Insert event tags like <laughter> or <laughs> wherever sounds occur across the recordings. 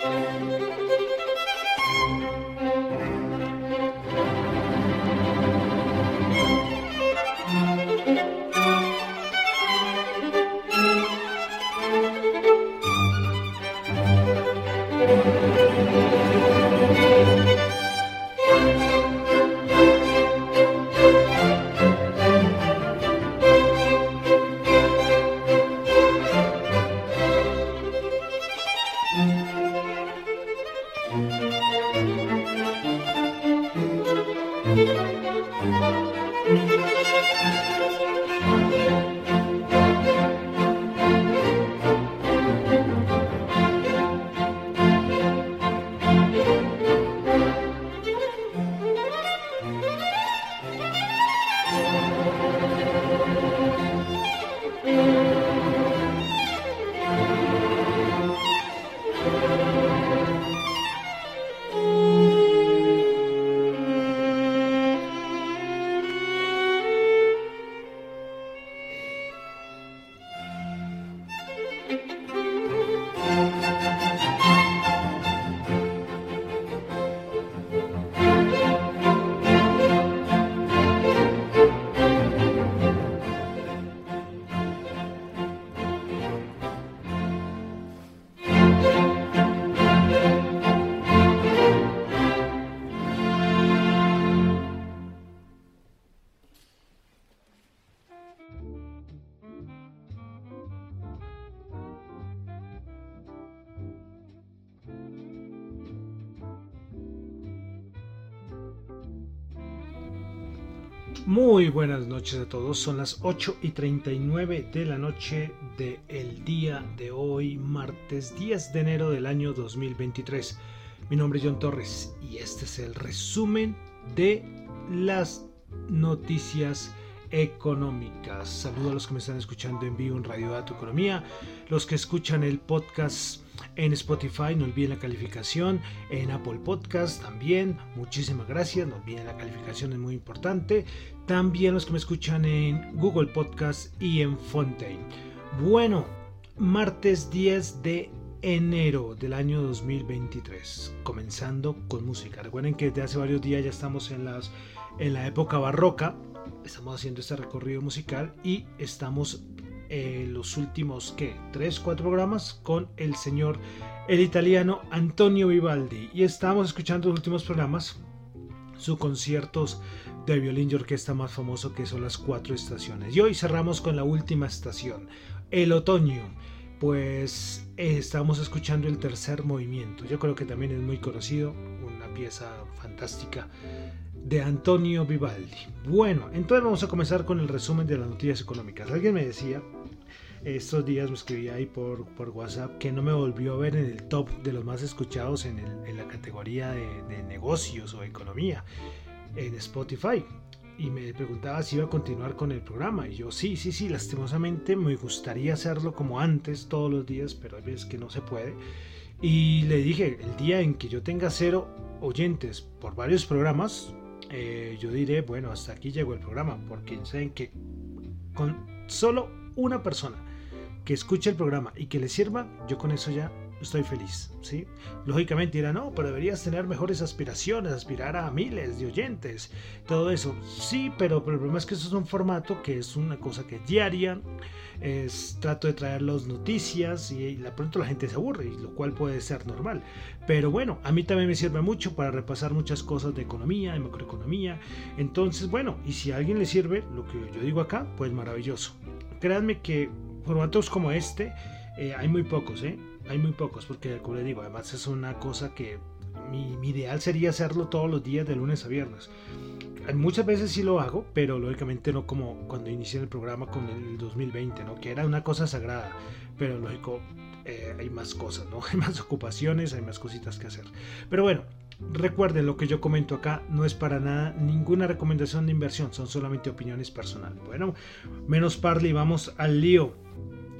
Música Muy buenas noches a todos, son las 8 y 39 de la noche del día de hoy, martes 10 de enero del año 2023. Mi nombre es John Torres y este es el resumen de las noticias económicas. Saludo a los que me están escuchando en vivo en Radio Dato Economía, los que escuchan el podcast en Spotify, no olviden la calificación, en Apple Podcast también, muchísimas gracias, no olviden la calificación, es muy importante. También los que me escuchan en Google Podcast y en Fontaine. Bueno, martes 10 de enero del año 2023, comenzando con música. Recuerden que desde hace varios días ya estamos en, en la época barroca, estamos haciendo este recorrido musical y estamos en los últimos, ¿qué? 3, 4 programas con el señor, el italiano Antonio Vivaldi. Y estamos escuchando los últimos programas, sus conciertos de violín y orquesta más famoso que son las cuatro estaciones. Y hoy cerramos con la última estación, el otoño. Pues eh, estamos escuchando el tercer movimiento. Yo creo que también es muy conocido, una pieza fantástica de Antonio Vivaldi. Bueno, entonces vamos a comenzar con el resumen de las noticias económicas. Alguien me decía, estos días me escribía ahí por, por WhatsApp que no me volvió a ver en el top de los más escuchados en, la categoría de, de negocios o economía en Spotify y me preguntaba si iba a continuar con el programa. Y yo, sí, sí, sí, lastimosamente me gustaría hacerlo como antes, todos los días, pero hay veces que no se puede. Y le dije, el día en que yo tenga cero oyentes por varios programas, eh, yo diré, bueno, hasta aquí llegó el programa, porque saben que con solo una persona que escuche el programa y que le sirva, yo con eso ya estoy feliz, ¿sí? Lógicamente dirá, no, pero deberías tener mejores aspiraciones, aspirar a miles de oyentes, todo eso. Sí, pero, el problema es que eso es un formato que es una cosa que es diaria, es, trato de traer las noticias y, de pronto la gente se aburre, lo cual puede ser normal. Pero bueno, a mí también me sirve mucho para repasar muchas cosas de economía, de macroeconomía. Entonces, bueno, y si a alguien le sirve lo que yo digo acá, pues maravilloso. Créanme que formatos como este eh, hay muy pocos, ¿eh? hay muy pocos, porque como le digo, además es una cosa que mi, ideal sería hacerlo todos los días de lunes a viernes. Muchas veces sí lo hago, pero lógicamente no como cuando inicié el programa con el 2020, ¿no? que era una cosa sagrada, pero lógico, eh, hay más cosas, ¿no? <laughs> hay más ocupaciones, hay más cositas que hacer. Pero bueno, recuerden lo que yo comento acá no es para nada ninguna recomendación de inversión, son solamente opiniones personales. Bueno, menos parle y vamos al lío.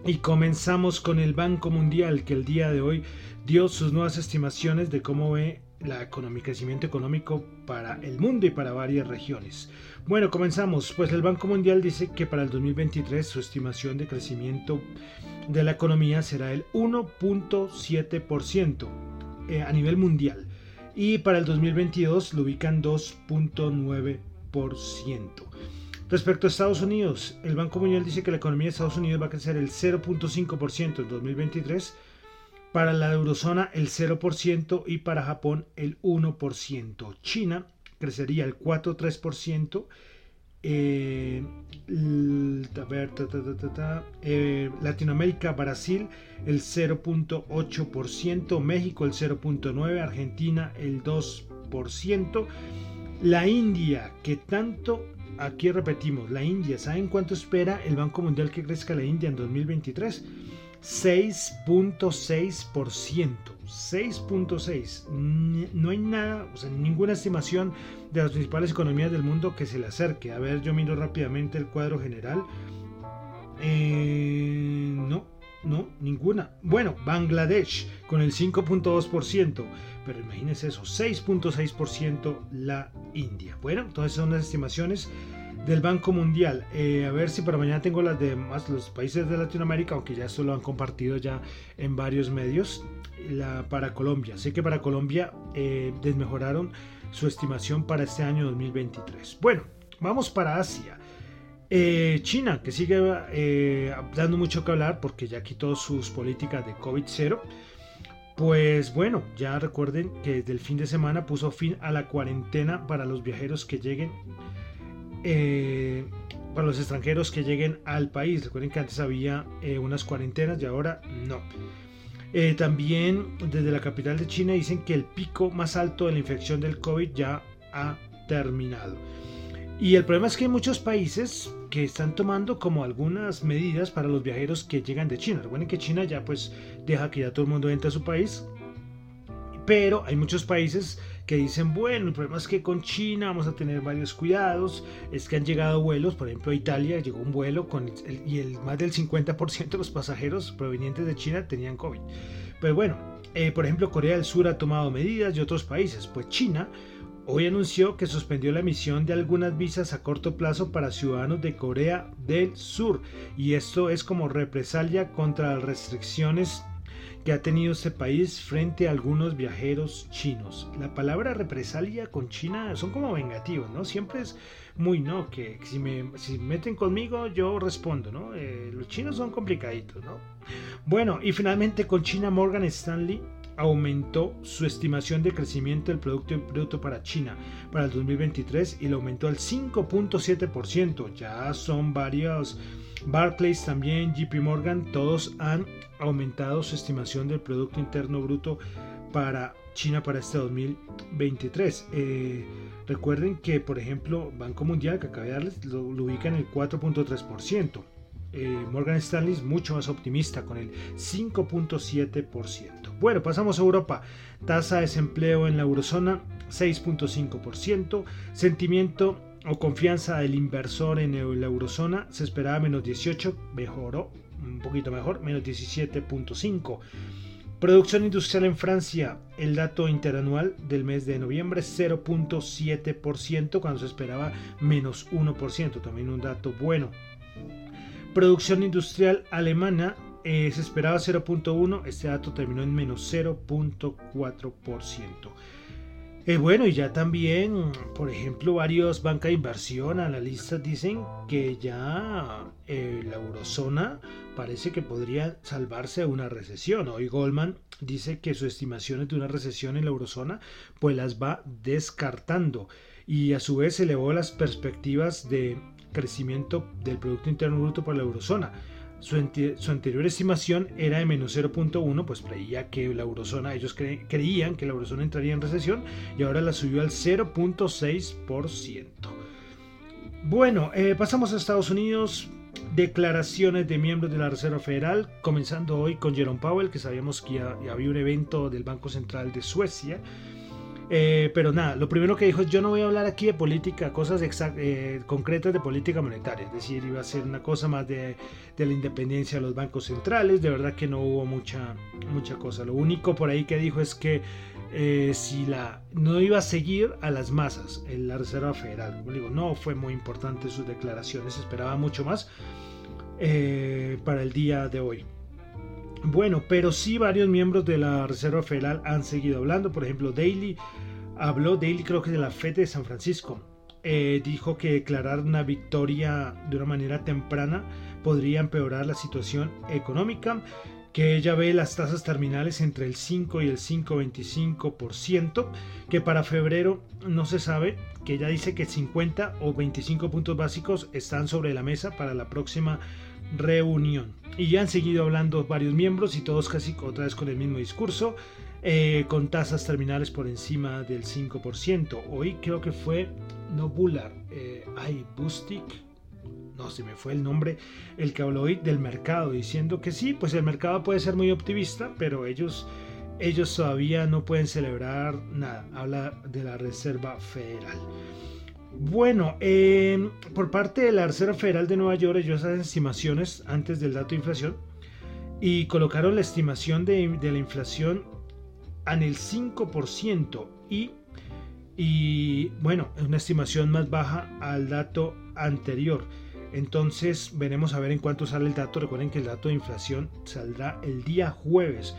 Y comenzamos con el Banco Mundial que el día de hoy dio sus nuevas estimaciones de cómo ve la economía, crecimiento económico para el mundo y para varias regiones. Bueno, comenzamos. Pues el Banco Mundial dice que para el 2023 su estimación de crecimiento de la economía será el 1.7% eh, a nivel mundial y para el 2022 lo ubican 2.9%. Respecto a Estados Unidos, el Banco Mundial dice que la economía de Estados Unidos va a crecer el 0.5% en 2023, para la eurozona el 0% y para Japón el 1%. China crecería el 4.3%. Latinoamérica, Brasil el 0.8%, México el 0.9%, Argentina el 2%, la India que tanto aquí repetimos, la India, ¿saben cuánto espera el Banco Mundial que crezca la India en 2023? 6.6%. 6.6. No hay nada, o sea, ninguna estimación de las principales economías del mundo que se le acerque. A ver, yo miro rápidamente el cuadro general. Eh, no, no, ninguna. Bueno, Bangladesh con el 5.2%, pero imagínense eso, 6.6% la India. Bueno, entonces son las estimaciones del Banco Mundial. Eh, a ver si para mañana tengo las de más los países de Latinoamérica, aunque ya esto lo han compartido ya en varios medios. Para Colombia, sé que para Colombia eh, desmejoraron su estimación para este año 2023. Bueno, vamos para Asia. Eh, China, que sigue dando mucho que hablar porque ya quitó sus políticas de COVID-0. Pues bueno, ya recuerden que desde el fin de semana puso fin a la cuarentena para los viajeros que lleguen, eh, para los extranjeros que lleguen al país. Recuerden que antes había unas cuarentenas y ahora no. también desde la capital de China dicen que el pico más alto de la infección del COVID ya ha terminado. Y el problema es que hay muchos países que están tomando como algunas medidas para los viajeros que llegan de China. Recuerden que China ya pues deja que ya todo el mundo entre a su país. Pero hay muchos países que dicen, bueno, el problema es que con China vamos a tener varios cuidados, es que han llegado vuelos, por ejemplo a Italia llegó un vuelo con y el, más del 50% de los pasajeros provenientes de China tenían COVID. Pero bueno, eh, por ejemplo Corea del Sur ha tomado medidas y otros países, pues China hoy anunció que suspendió la emisión de algunas visas a corto plazo para ciudadanos de Corea del Sur y esto es como represalia contra las restricciones que ha tenido este país frente a algunos viajeros chinos. La palabra represalia con China son como vengativos, ¿no? Siempre es muy, ¿no? Que si me si meten conmigo yo respondo, ¿no? Eh, los chinos son complicaditos, ¿no? Bueno, y finalmente con China Morgan Stanley aumentó su estimación de crecimiento del Producto para China para el 2023 y lo aumentó al 5.7%. Ya son varios, Barclays también, JP Morgan, todos han aumentado su estimación del Producto Interno Bruto para China para este 2023. Eh, Recuerden que, por ejemplo, Banco Mundial, que acabé de darles, lo, ubica en el 4.3%. Eh, Morgan Stanley es mucho más optimista con el 5.7%. Bueno, pasamos a Europa. Tasa de desempleo en la eurozona 6.5%. Sentimiento o confianza del inversor en la eurozona se esperaba menos 18, mejoró un poquito mejor, menos 17.5. Producción industrial en Francia, el dato interanual del mes de noviembre 0.7% cuando se esperaba menos 1%, también un dato bueno. Producción industrial alemana eh, se esperaba 0.1, este dato terminó en menos 0.4%. Eh, bueno, y ya también, por ejemplo, varios bancos de inversión, analistas dicen que ya eh, la eurozona parece que podría salvarse de una recesión. Hoy Goldman dice que sus estimaciones de una recesión en la eurozona pues las va descartando y a su vez elevó las perspectivas de crecimiento del Producto Interno Bruto para la eurozona su, anterior estimación era de menos 0.1, pues creía que la eurozona, ellos creían que la eurozona entraría en recesión y ahora la subió al 0.6%. Bueno, eh, pasamos a Estados Unidos. Declaraciones de miembros de la Reserva Federal, comenzando hoy con Jerome Powell, que sabíamos que ya había un evento del Banco Central de Suecia eh, pero nada, lo primero que dijo es yo no voy a hablar aquí de política, cosas eh, concretas de política monetaria, es decir, iba a ser una cosa más de, la independencia de los bancos centrales, de verdad que no hubo mucha, mucha cosa. Lo único por ahí que dijo es que eh, si la no iba a seguir a las masas en la Reserva Federal. digo, no fue muy importante sus declaraciones, esperaba mucho más para el día de hoy. Bueno, pero sí varios miembros de la Reserva Federal han seguido hablando. Por ejemplo, Daly habló, Daly creo que de la FED de San Francisco. Eh, dijo que declarar una victoria de una manera temprana podría empeorar la situación económica, que ella ve las tasas terminales entre el 5 y el 5,25%, que para febrero no se sabe, que ella dice que 50 o 25 puntos básicos están sobre la mesa para la próxima reunión. Y ya han seguido hablando varios miembros y todos casi otra vez con el mismo discurso, eh, con tasas terminales por encima del 5%. Hoy creo que fue, no Bullard, eh, ay, Bustic, no se me fue el nombre, el que habló hoy del mercado, diciendo que sí, pues el mercado puede ser muy optimista, pero ellos, ellos todavía no pueden celebrar nada. Habla de la Reserva Federal. Bueno, em, por parte de la Reserva Federal de Nueva York, ellos hacen estimaciones antes del dato de inflación y colocaron la estimación de, la inflación en el 5% y, y, bueno, es una estimación más baja al dato anterior. Entonces veremos a ver en cuánto sale el dato. Recuerden que el dato de inflación saldrá el día jueves.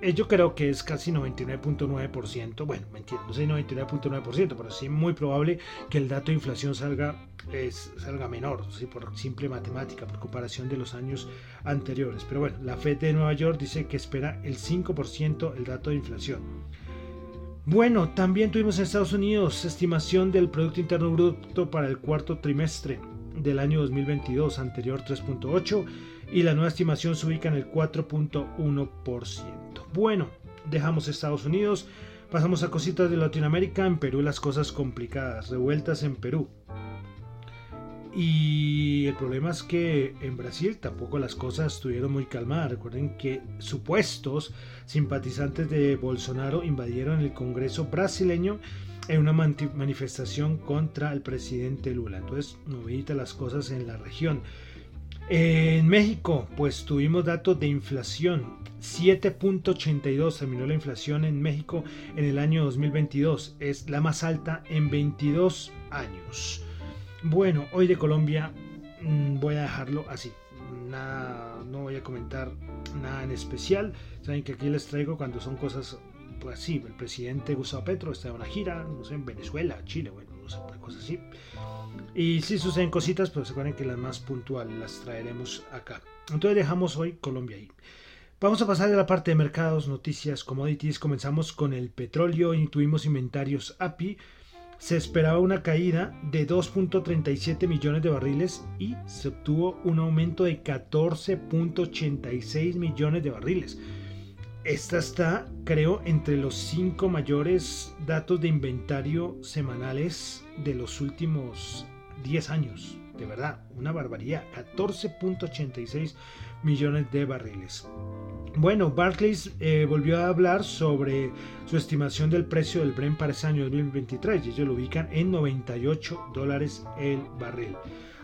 Eh, yo creo que es casi 99.9%, bueno, me entiendo, no sé 99.9%, pero sí muy probable que el dato de inflación salga, salga menor, por simple matemática, por comparación de los años anteriores. Pero bueno, la Fed de Nueva York dice que espera el 5% el dato de inflación. Bueno, también tuvimos en Estados Unidos estimación del Producto Interno Bruto para el cuarto trimestre del año 2022, anterior 3.8 y la nueva estimación se ubica en el 4.1%. Bueno, dejamos Estados Unidos, pasamos a cositas de Latinoamérica, en Perú las cosas complicadas, revueltas en Perú. Y el problema es que en Brasil tampoco las cosas estuvieron muy calmadas. Recuerden que supuestos simpatizantes de Bolsonaro invadieron el Congreso brasileño en una manifestación contra el presidente Lula. Entonces, medita las cosas en la región. En México, pues tuvimos datos de inflación. 7.82 terminó la inflación en México en el año 2022. Es la más alta en 22 años. Bueno, hoy de Colombia mm, voy a dejarlo así. No voy a comentar nada en especial. Saben que aquí les traigo cuando son cosas pues sí, el presidente Gustavo Petro está en una gira, no sé, en Venezuela, Chile, bueno, así. Y si suceden cositas, pues se acuerden que las más puntuales las traeremos acá. Entonces dejamos hoy Colombia ahí. Vamos a pasar a la parte de mercados, noticias, commodities. Comenzamos con el petróleo y tuvimos inventarios API. Se esperaba una caída de 2.37 millones de barriles y se obtuvo un aumento de 14.86 millones de barriles. Esta está, creo, entre los cinco mayores datos de inventario semanales de los últimos 10 años. De verdad, una barbaridad. 14.86 millones de barriles. Bueno, Barclays eh, volvió a hablar sobre su estimación del precio del Brent para ese año 2023 y ellos lo ubican en 98 dólares el barril.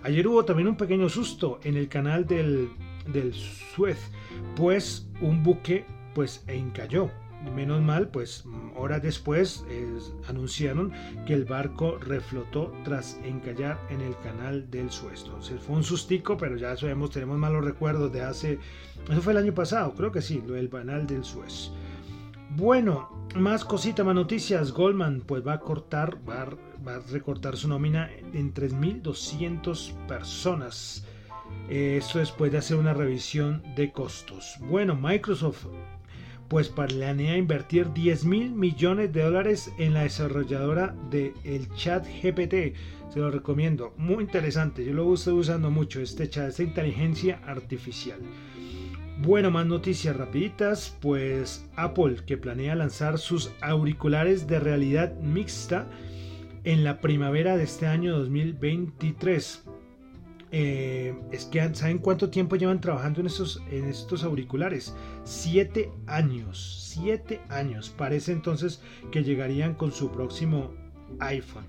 Ayer hubo también un pequeño susto en el canal del, del Suez, pues un buque pues encalló menos mal, pues horas después anunciaron que el barco reflotó tras encallar en el canal del Suez. Entonces fue un sustico, pero ya sabemos, tenemos malos recuerdos de hace, eso fue el año pasado, creo que sí, lo del canal del Suez. Bueno, más cositas, más noticias. Goldman pues va a cortar, va va a recortar su nómina en 3.200 personas. Esto después de hacer una revisión de costos. Bueno, Microsoft pues planea invertir 10 mil millones de dólares en la desarrolladora el chat GPT. Se lo recomiendo, muy interesante. Yo lo estoy usando mucho, este chat, esta inteligencia artificial. Bueno, más noticias rapiditas, pues Apple que planea lanzar sus auriculares de realidad mixta en la primavera de este año 2023. Eh, es que ¿saben cuánto tiempo llevan trabajando en estos, en estos auriculares? Siete años, siete años. Parece entonces que llegarían con su próximo iPhone.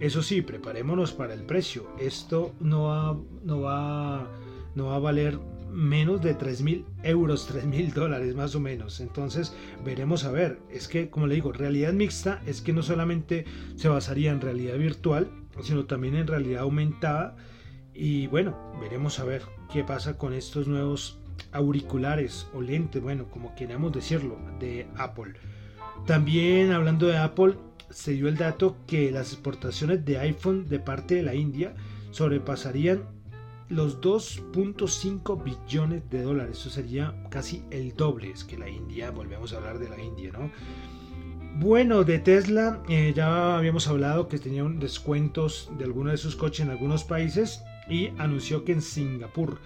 Eso sí, preparémonos para el precio. Esto no va, no va, no va a valer menos de 3 mil euros, 3 mil dólares más o menos. Entonces veremos a ver. Es que, como le digo, realidad mixta es que no solamente se basaría en realidad virtual, sino también en realidad aumentada y bueno, veremos a ver qué pasa con estos nuevos auriculares o lentes, bueno, como queramos decirlo, de Apple. También hablando de Apple, se dio el dato que las exportaciones de iPhone de parte de la India sobrepasarían los 2.5 billones de dólares. Eso sería casi el doble. Es que la India, volvemos a hablar de la India, ¿no? Bueno, de Tesla eh, ya habíamos hablado que tenían descuentos de algunos de sus coches en algunos países y anunció que en Singapur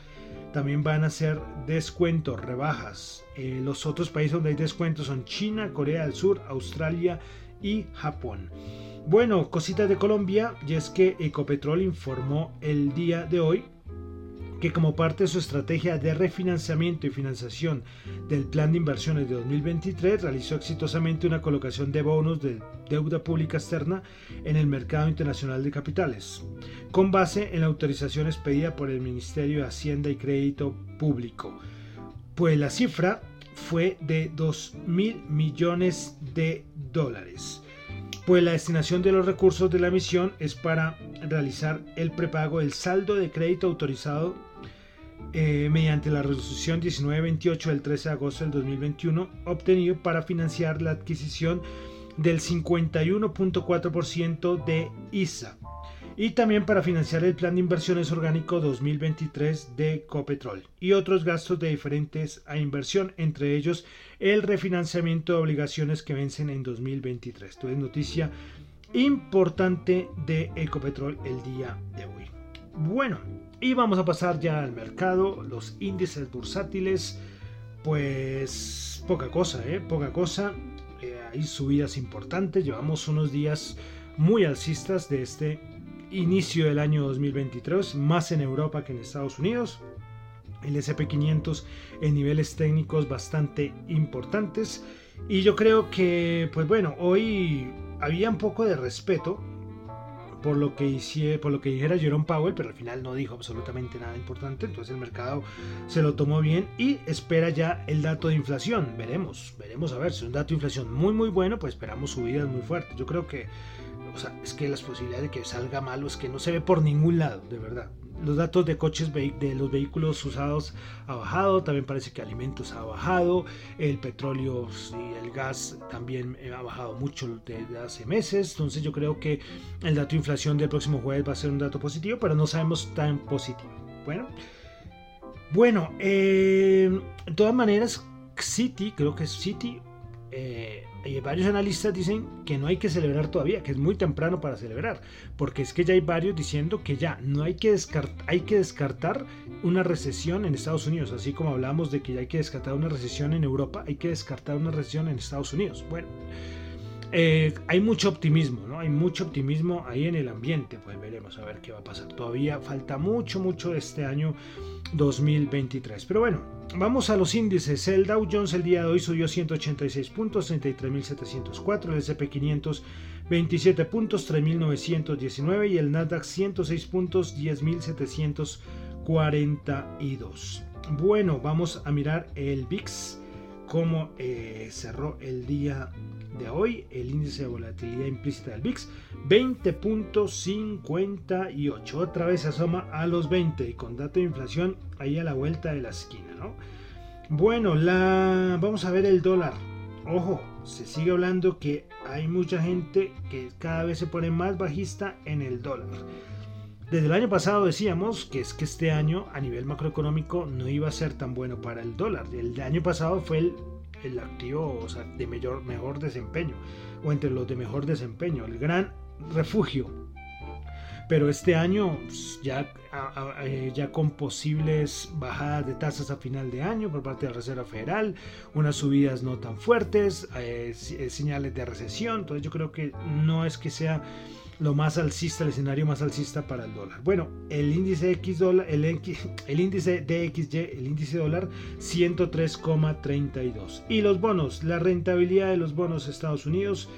también van a hacer descuentos, rebajas. Eh, los otros países donde hay descuentos son China, Corea del Sur, Australia y Japón. Bueno, cositas de Colombia, y es que Ecopetrol informó el día de hoy que como parte de su estrategia de refinanciamiento y financiación del plan de inversiones de 2023 realizó exitosamente una colocación de bonos de deuda pública externa en el mercado internacional de capitales, con base en la autorización expedida por el Ministerio de Hacienda y Crédito Público. Pues la cifra fue de 2 mil millones de dólares pues la destinación de los recursos de la emisión es para realizar el prepago del saldo de crédito autorizado eh, mediante la resolución 1928 del 13 de agosto del 2021 obtenido para financiar la adquisición del 51.4% de ISA y también para financiar el plan de inversiones orgánico 2023 de Copetrol y otros gastos de diferentes a inversión, entre ellos el refinanciamiento de obligaciones que vencen en 2023. Esto es noticia importante de Ecopetrol el día de hoy. Bueno, y vamos a pasar ya al mercado, los índices bursátiles, pues poca cosa, ¿eh? Poca cosa. Eh, hay subidas importantes, llevamos unos días muy alcistas de este inicio del año 2023, más en Europa que en Estados Unidos. El SP500 en niveles técnicos bastante importantes. Y yo creo que, pues bueno, hoy había un poco de respeto por lo que hice, por lo que dijera Jerome Powell, pero al final no dijo absolutamente nada importante, entonces el mercado se lo tomó bien y espera ya el dato de inflación. Veremos, veremos a ver si es un dato de inflación muy muy bueno, pues esperamos subidas muy fuertes. Yo creo que o sea, es que las posibilidades de que salga malo es que no se ve por ningún lado, de verdad. Los datos de coches de los vehículos usados ha bajado, también parece que alimentos ha bajado, el petróleo y el gas también eh, ha bajado mucho desde hace meses, entonces yo creo que el dato de inflación del próximo jueves va a ser un dato positivo, pero no sabemos tan positivo. Bueno, bueno, eh, de todas maneras, City, creo que es City, eh, varios analistas dicen que no hay que celebrar todavía, que es muy temprano para celebrar, porque es que ya hay varios diciendo que ya no hay que descartar, hay que descartar una recesión en Estados Unidos, así como hablamos de que ya hay que descartar una recesión en Europa, hay que descartar una recesión en Estados Unidos. Bueno, eh, hay mucho optimismo, ¿no? Hay mucho optimismo ahí en el ambiente, pues veremos a ver qué va a pasar. Todavía falta mucho, mucho de este año 2023. Pero bueno, vamos a los índices. El Dow Jones el día de hoy subió 186 puntos, 33.704. El S&P 500 27 puntos, 3.919. Y el Nasdaq 106 puntos, 10.742. Bueno, vamos a mirar el VIX, cómo eh, cerró el día de hoy, el índice de volatilidad implícita del VIX, 20.58. Otra vez se asoma a los 20 y con dato de inflación ahí a la vuelta de la esquina, ¿no? Bueno, la... vamos a ver el dólar. Ojo, se sigue hablando que hay mucha gente que cada vez se pone más bajista en el dólar. Desde el año pasado decíamos que es que este año a nivel macroeconómico no iba a ser tan bueno para el dólar. El año pasado fue el el activo de mayor, mejor desempeño o entre los de mejor desempeño, el gran refugio. Pero este año pues, ya, eh, ya con posibles bajadas de tasas a final de año por parte de la Reserva Federal, unas subidas no tan fuertes, eh, eh, señales de recesión, entonces yo creo que no es que sea lo más alcista, el escenario más alcista para el dólar. Bueno, el índice X dólar, el, el índice DXY, el índice dólar 103,32. Y los bonos, la rentabilidad de los bonos Estados Unidos,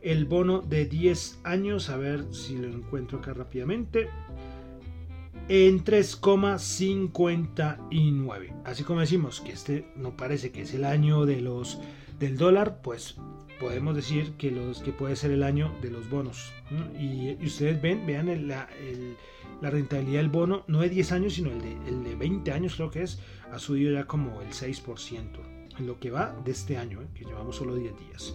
el bono de 10 años, a ver si lo encuentro acá rápidamente. En 3,59. Así como decimos que este no parece que es el año de los del dólar, pues podemos decir que, los, que puede ser el año de los bonos. Y, ustedes ven, vean la, rentabilidad del bono, no de 10 años, sino el de, el de 20 años creo que es, ha subido ya como el 6% en lo que va de este año, ¿eh? que llevamos solo 10 días.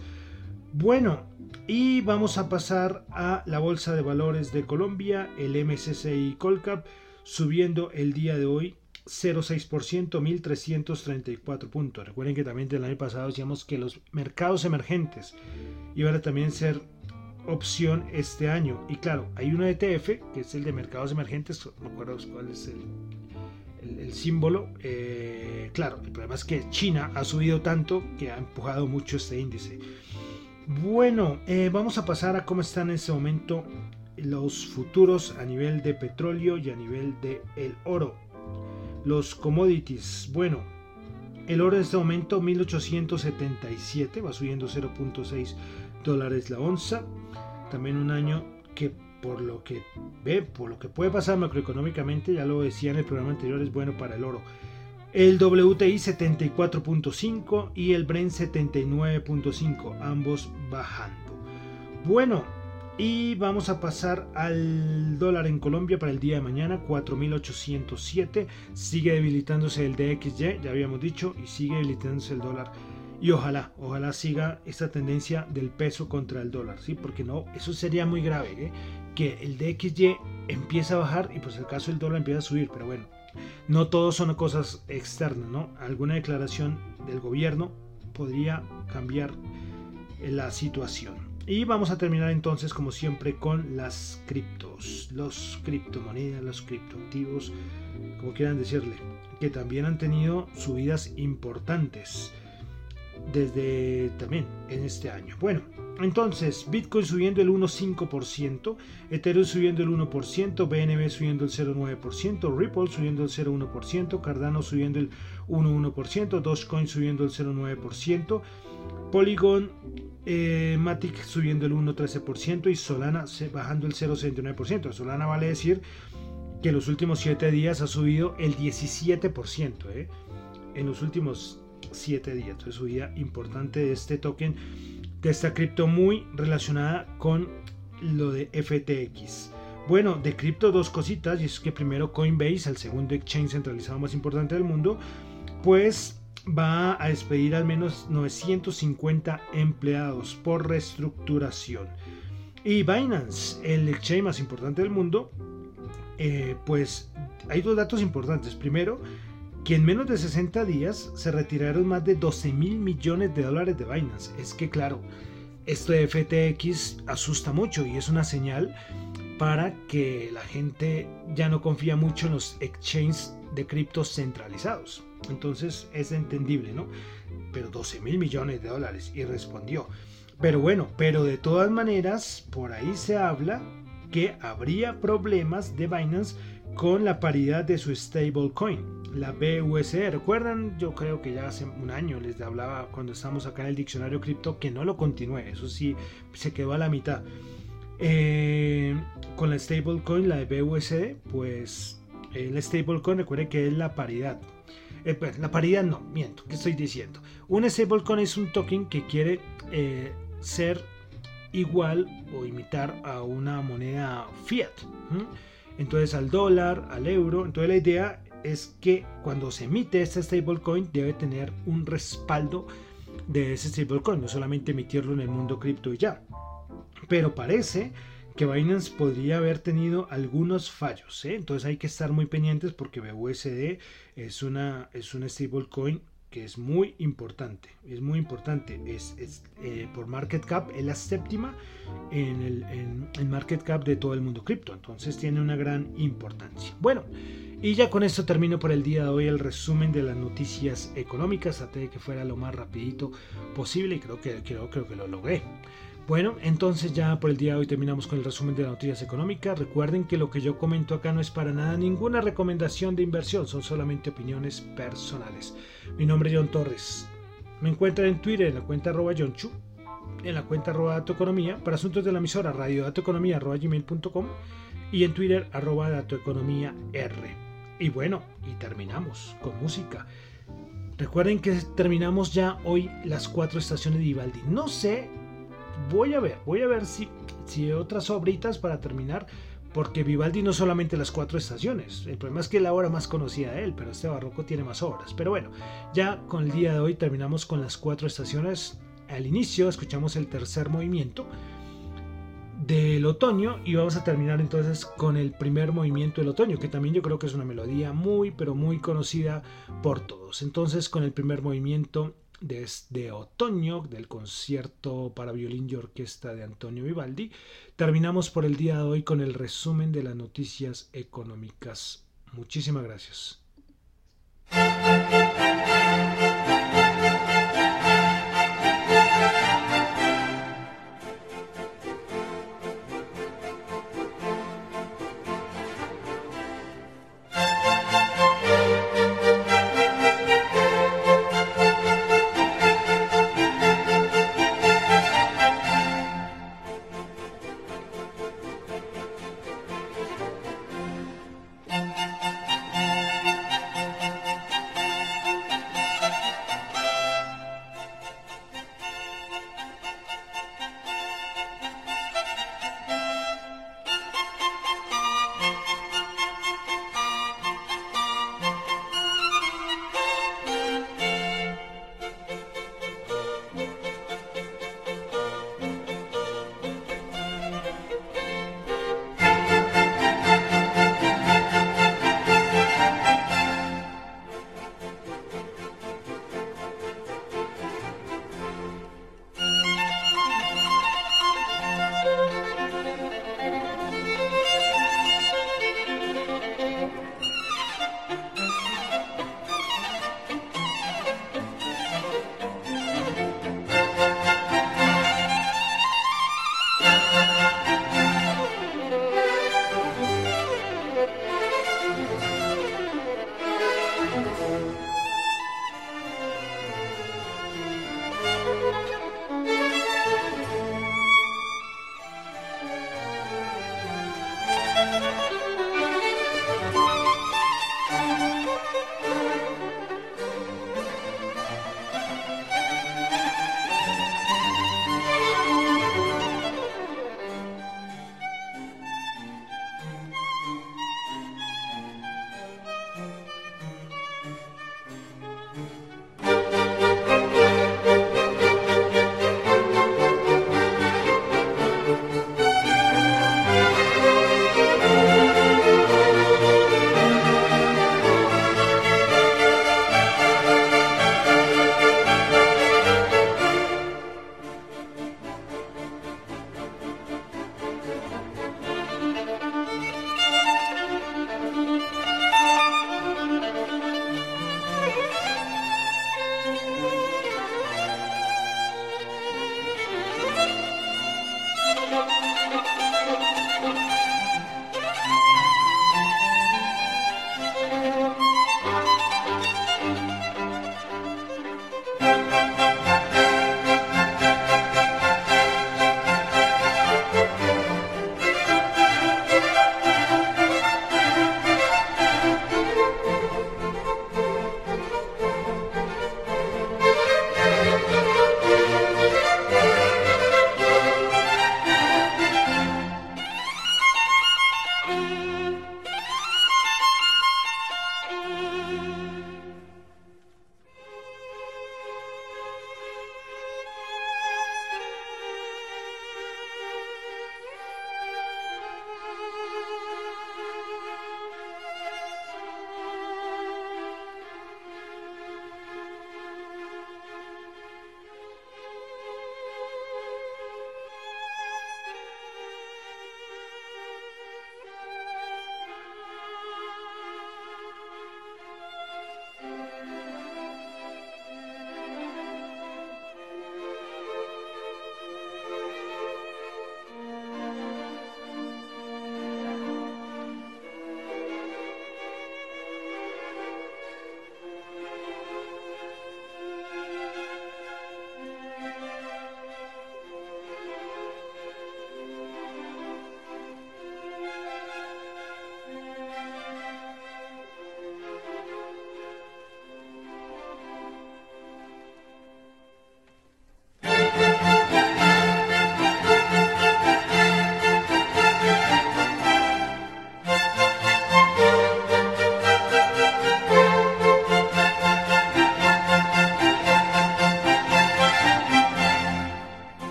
Bueno, y vamos a pasar a la Bolsa de Valores de Colombia, el MSCI Colcap, subiendo el día de hoy 0,6%, 1.334 puntos. Recuerden que también del año pasado decíamos que los mercados emergentes iban a también ser opción este año. Y claro, hay un ETF, que es el de mercados emergentes, no recuerdo cuál es el, símbolo. Eh, claro, el problema es que China ha subido tanto que ha empujado mucho este índice. Bueno, eh, vamos a pasar a cómo están en este momento los futuros a nivel de petróleo y a nivel de el oro. Los commodities, bueno, el oro en este momento 1877, va subiendo 0.6 dólares la onza. También un año que por lo que ve, por lo que puede pasar macroeconómicamente, ya lo decía en el programa anterior, es bueno para el oro. El WTI 74.5 y el Brent 79.5, ambos bajando. Bueno, y vamos a pasar al dólar en Colombia para el día de mañana, 4.807. Sigue debilitándose el DXY, ya habíamos dicho, y sigue debilitándose el dólar. Y ojalá, ojalá siga esta tendencia del peso contra el dólar, ¿sí? Porque no, eso sería muy grave, ¿eh? Que el DXY empieza a bajar y pues el caso del dólar empieza a subir, pero bueno, no todo son cosas externas, ¿no? Alguna declaración del gobierno podría cambiar la situación. Y vamos a terminar entonces como siempre con las criptos, los criptomonedas, los criptoactivos, como quieran decirle, que también han tenido subidas importantes desde también en este año. Bueno, entonces Bitcoin subiendo el 1,5%, Ethereum subiendo el 1%, BNB subiendo el 0,9%, Ripple subiendo el 0,1%, Cardano subiendo el 1,1%, Dogecoin subiendo el 0,9%, Polygon eh, Matic subiendo el 1,13% y Solana bajando el 0,69%. Solana vale decir que en los últimos 7 días ha subido el 17%. ¿eh? En los últimos 7 días. Entonces, subida importante de este token, de esta cripto muy relacionada con lo de FTX. Bueno, de cripto dos cositas, y es que primero Coinbase, el segundo exchange centralizado más importante del mundo, pues va a despedir al menos 950 empleados por reestructuración. Y Binance, el exchange más importante del mundo, eh, pues hay dos datos importantes. Primero, que en menos de 60 días se retiraron más de 12 mil millones de dólares de Binance. Es que claro, esto de FTX asusta mucho y es una señal para que la gente ya no confía mucho en los exchanges de criptos centralizados. Entonces es entendible, ¿no? Pero 12 mil millones de dólares y respondió. Pero bueno, pero de todas maneras, por ahí se habla que habría problemas de Binance con la paridad de su stablecoin, la BUSD. ¿Recuerdan? Yo creo que ya hace un año les hablaba cuando estábamos acá en el diccionario cripto que no lo continúe, eso sí, se quedó a la mitad. Eh, con la stablecoin, la de BUSD, pues el stablecoin recuerde que es la paridad. Eh, pues, la paridad no, miento, ¿qué estoy diciendo? Un stablecoin es un token que quiere eh, ser igual o imitar a una moneda fiat. Entonces al dólar, al euro. Entonces la idea es que cuando se emite este stablecoin debe tener un respaldo de ese stablecoin, no solamente emitirlo en el mundo cripto y ya. Pero parece que Binance podría haber tenido algunos fallos. ¿eh? Entonces hay que estar muy pendientes porque BUSD es una, es una stablecoin que es muy importante. Es muy importante. Es, eh, por market cap, es la séptima en el, en market cap de todo el mundo cripto. Entonces tiene una gran importancia. Bueno. Y ya con esto termino por el día de hoy el resumen de las noticias económicas. Traté que fuera lo más rapidito posible y creo que, creo, creo que lo logré. Bueno, entonces ya por el día de hoy terminamos con el resumen de las noticias económicas. Recuerden que lo que yo comento acá no es para nada ninguna recomendación de inversión, son solamente opiniones personales. Mi nombre es John Torres. Me encuentran en Twitter en la cuenta arroba Chu, en la cuenta arroba datoeconomía, para asuntos de la emisora radiodatoeconomía arroba gmail.com y en Twitter arroba datoeconomía R. Y bueno, y terminamos con música. Recuerden que terminamos ya hoy las cuatro estaciones de Vivaldi. No sé voy a ver, voy a ver si, si otras obritas para terminar, porque Vivaldi no solamente las cuatro estaciones, el problema es que es la obra más conocida de él, pero este barroco tiene más obras. Pero bueno, ya con el día de hoy terminamos con las cuatro estaciones. Al inicio escuchamos el tercer movimiento del otoño y vamos a terminar entonces con el primer movimiento del otoño, que también yo creo que es una melodía muy, pero muy conocida por todos. Entonces con el primer movimiento desde otoño del concierto para violín y orquesta de Antonio Vivaldi, terminamos por el día de hoy con el resumen de las noticias económicas. Muchísimas gracias.